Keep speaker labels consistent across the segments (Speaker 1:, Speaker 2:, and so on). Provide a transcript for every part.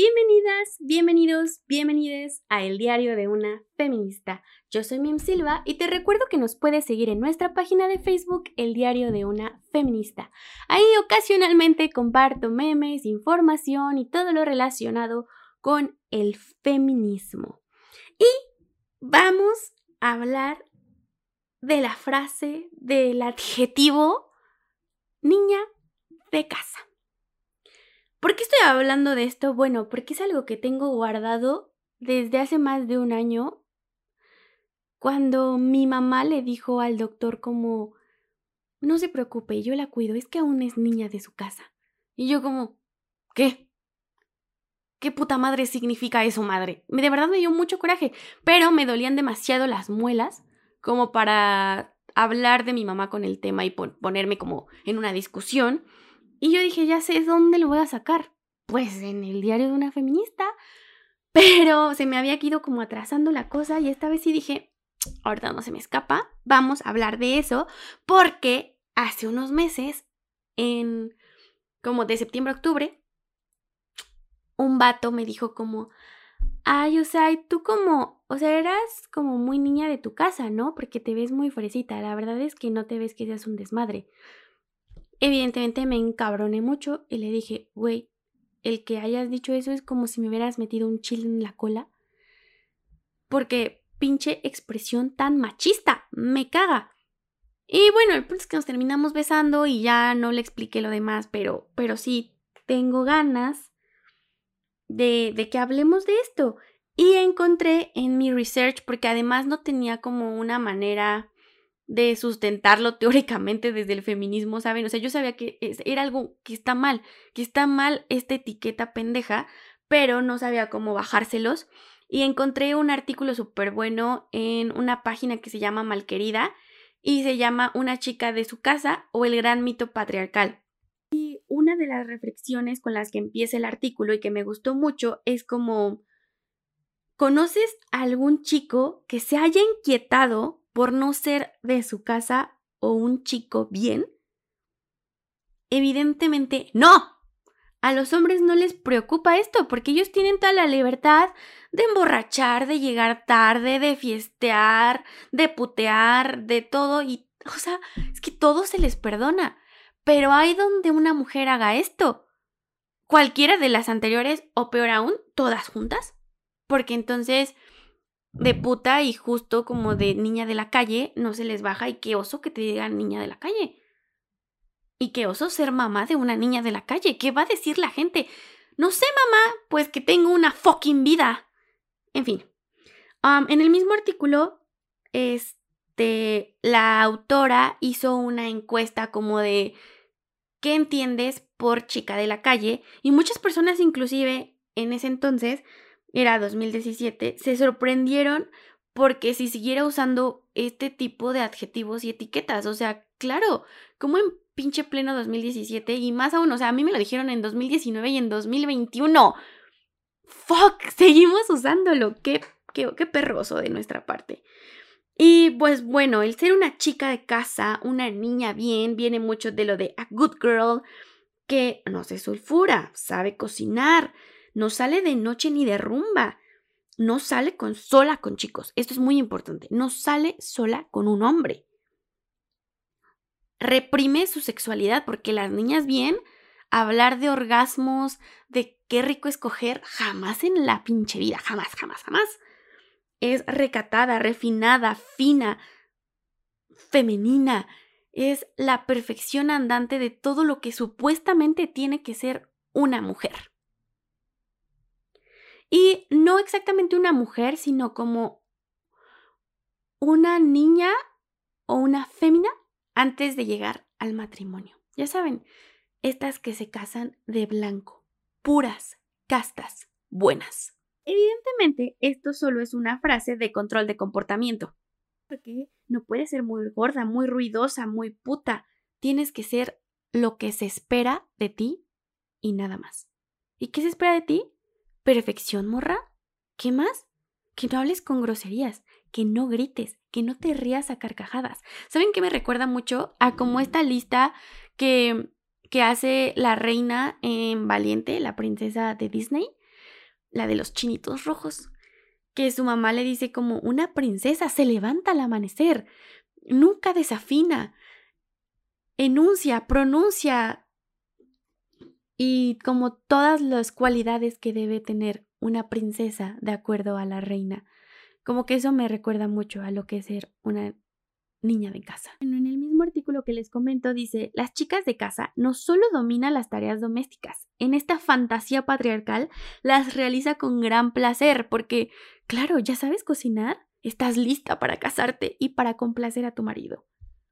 Speaker 1: Bienvenidas, bienvenidos, bienvenides a El Diario de una Feminista. Yo soy Mim Silva y te recuerdo que nos puedes seguir en nuestra página de Facebook El Diario de una Feminista. Ahí ocasionalmente comparto memes, información y todo lo relacionado con el feminismo. Y vamos a hablar de la frase, del adjetivo niña de casa. ¿Por qué estoy hablando de esto? Bueno, porque es algo que tengo guardado desde hace más de un año, cuando mi mamá le dijo al doctor como, no se preocupe, yo la cuido, es que aún es niña de su casa. Y yo como, ¿qué? ¿Qué puta madre significa eso, madre? De verdad me dio mucho coraje, pero me dolían demasiado las muelas como para hablar de mi mamá con el tema y ponerme como en una discusión. Y yo dije, ya sé dónde lo voy a sacar. Pues en el diario de una feminista. Pero se me había ido como atrasando la cosa y esta vez sí dije, ahorita no se me escapa, vamos a hablar de eso porque hace unos meses, en como de septiembre a octubre, un vato me dijo como, ay, o sea, tú como, o sea, eras como muy niña de tu casa, ¿no? Porque te ves muy fresita, la verdad es que no te ves que seas un desmadre. Evidentemente me encabroné mucho y le dije, güey, el que hayas dicho eso es como si me hubieras metido un chile en la cola. Porque pinche expresión tan machista, me caga. Y bueno, el punto es que nos terminamos besando y ya no le expliqué lo demás, pero, pero sí, tengo ganas de, de que hablemos de esto. Y encontré en mi research, porque además no tenía como una manera de sustentarlo teóricamente desde el feminismo, ¿saben? O sea, yo sabía que era algo que está mal, que está mal esta etiqueta pendeja, pero no sabía cómo bajárselos. Y encontré un artículo súper bueno en una página que se llama Malquerida y se llama Una chica de su casa o el gran mito patriarcal. Y una de las reflexiones con las que empieza el artículo y que me gustó mucho es como, ¿conoces a algún chico que se haya inquietado por no ser de su casa o un chico bien? Evidentemente no. A los hombres no les preocupa esto porque ellos tienen toda la libertad de emborrachar, de llegar tarde, de fiestear, de putear, de todo y, o sea, es que todo se les perdona. Pero hay donde una mujer haga esto. Cualquiera de las anteriores o peor aún, todas juntas. Porque entonces de puta y justo como de niña de la calle no se les baja y qué oso que te digan niña de la calle. Y qué oso ser mamá de una niña de la calle. ¿Qué va a decir la gente? No sé, mamá, pues que tengo una fucking vida. En fin. en el mismo artículo, este, la autora hizo una encuesta como de ¿qué entiendes por chica de la calle? Y muchas personas inclusive en ese entonces era 2017, se sorprendieron porque si siguiera usando este tipo de adjetivos y etiquetas, o sea, claro, como en pinche pleno 2017 y más aún, o sea, a mí me lo dijeron en 2019 y en 2021. Fuck, seguimos usándolo, qué, qué, qué perroso de nuestra parte. Y pues bueno, el ser una chica de casa, una niña bien, viene mucho de lo de a good girl, que no se sulfura, sabe cocinar, no sale de noche ni de rumba, no sale con sola con chicos. Esto es muy importante, no sale sola con un hombre. Reprime su sexualidad porque las niñas bien hablar de orgasmos, de qué rico escoger, jamás en la pinche vida, jamás, jamás, jamás. Es recatada, refinada, fina, femenina. Es la perfección andante de todo lo que supuestamente tiene que ser una mujer. Y no exactamente una mujer, sino como una niña o una fémina antes de llegar al matrimonio. Ya saben, estas que se casan de blanco, puras, castas, buenas. Evidentemente, esto solo es una frase de control de comportamiento. Porque no puedes ser muy gorda, muy ruidosa, muy puta. Tienes que ser lo que se espera de ti y nada más. ¿Y qué se espera de ti? Perfección, morra. ¿Qué más? Que no hables con groserías, que no grites, que no te rías a carcajadas. ¿Saben qué me recuerda mucho a como esta lista que, que hace la reina en Valiente, la princesa de Disney? la de los chinitos rojos, que su mamá le dice como una princesa se levanta al amanecer, nunca desafina, enuncia, pronuncia y como todas las cualidades que debe tener una princesa de acuerdo a la reina. Como que eso me recuerda mucho a lo que es ser una niña de casa. En el mismo artículo que les comento dice, las chicas de casa no solo dominan las tareas domésticas, en esta fantasía patriarcal las realiza con gran placer porque, claro, ya sabes cocinar, estás lista para casarte y para complacer a tu marido.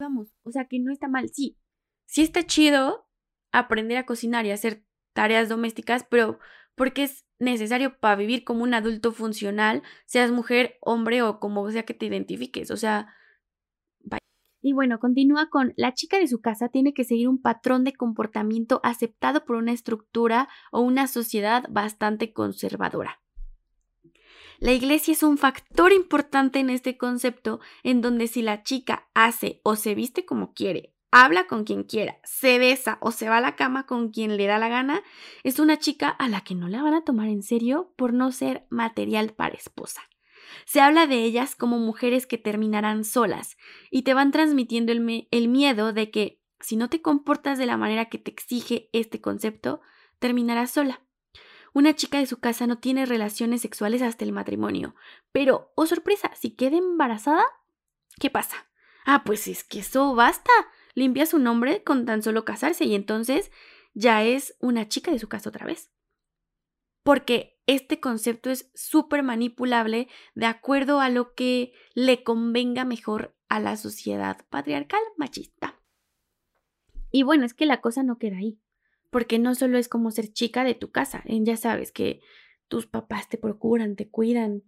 Speaker 1: Vamos, o sea que no está mal, sí, sí está chido aprender a cocinar y hacer tareas domésticas, pero porque es necesario para vivir como un adulto funcional, seas mujer, hombre o como sea que te identifiques, o sea, y bueno, continúa con, la chica de su casa tiene que seguir un patrón de comportamiento aceptado por una estructura o una sociedad bastante conservadora. La iglesia es un factor importante en este concepto, en donde si la chica hace o se viste como quiere, habla con quien quiera, se besa o se va a la cama con quien le da la gana, es una chica a la que no la van a tomar en serio por no ser material para esposa. Se habla de ellas como mujeres que terminarán solas y te van transmitiendo el, el miedo de que si no te comportas de la manera que te exige este concepto, terminarás sola. Una chica de su casa no tiene relaciones sexuales hasta el matrimonio. Pero, oh sorpresa, si queda embarazada, ¿qué pasa? Ah, pues es que eso basta. Limpia su nombre con tan solo casarse y entonces ya es una chica de su casa otra vez. Porque este concepto es súper manipulable de acuerdo a lo que le convenga mejor a la sociedad patriarcal machista. Y bueno, es que la cosa no queda ahí, porque no solo es como ser chica de tu casa, ya sabes que tus papás te procuran, te cuidan,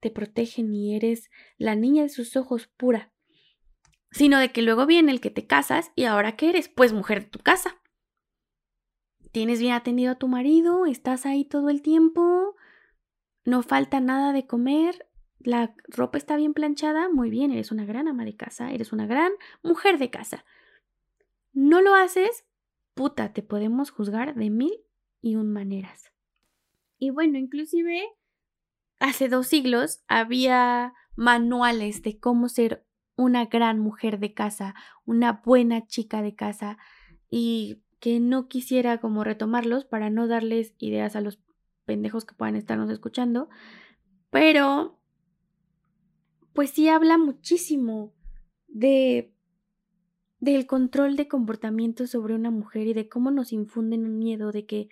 Speaker 1: te protegen y eres la niña de sus ojos pura, sino de que luego viene el que te casas y ahora que eres, pues mujer de tu casa tienes bien atendido a tu marido, estás ahí todo el tiempo, no falta nada de comer, la ropa está bien planchada, muy bien, eres una gran ama de casa, eres una gran mujer de casa. No lo haces, puta, te podemos juzgar de mil y un maneras. Y bueno, inclusive hace dos siglos había manuales de cómo ser una gran mujer de casa, una buena chica de casa y que no quisiera como retomarlos para no darles ideas a los pendejos que puedan estarnos escuchando, pero pues sí habla muchísimo de del control de comportamiento sobre una mujer y de cómo nos infunden un miedo de que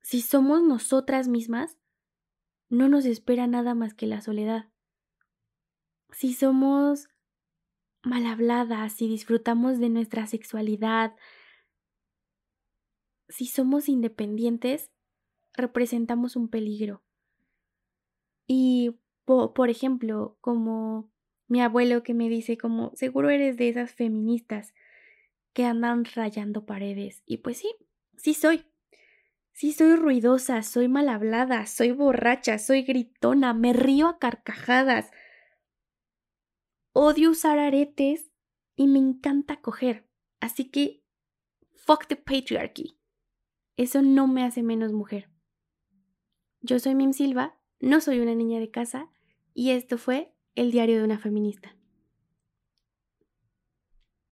Speaker 1: si somos nosotras mismas, no nos espera nada más que la soledad. Si somos mal habladas, si disfrutamos de nuestra sexualidad, si somos independientes, representamos un peligro. Y, por ejemplo, como mi abuelo que me dice como, seguro eres de esas feministas que andan rayando paredes. Y pues sí, sí soy. Sí soy ruidosa, soy mal hablada, soy borracha, soy gritona, me río a carcajadas. Odio usar aretes y me encanta coger. Así que, fuck the patriarchy. Eso no me hace menos mujer. Yo soy Mim Silva, no soy una niña de casa y esto fue el diario de una feminista.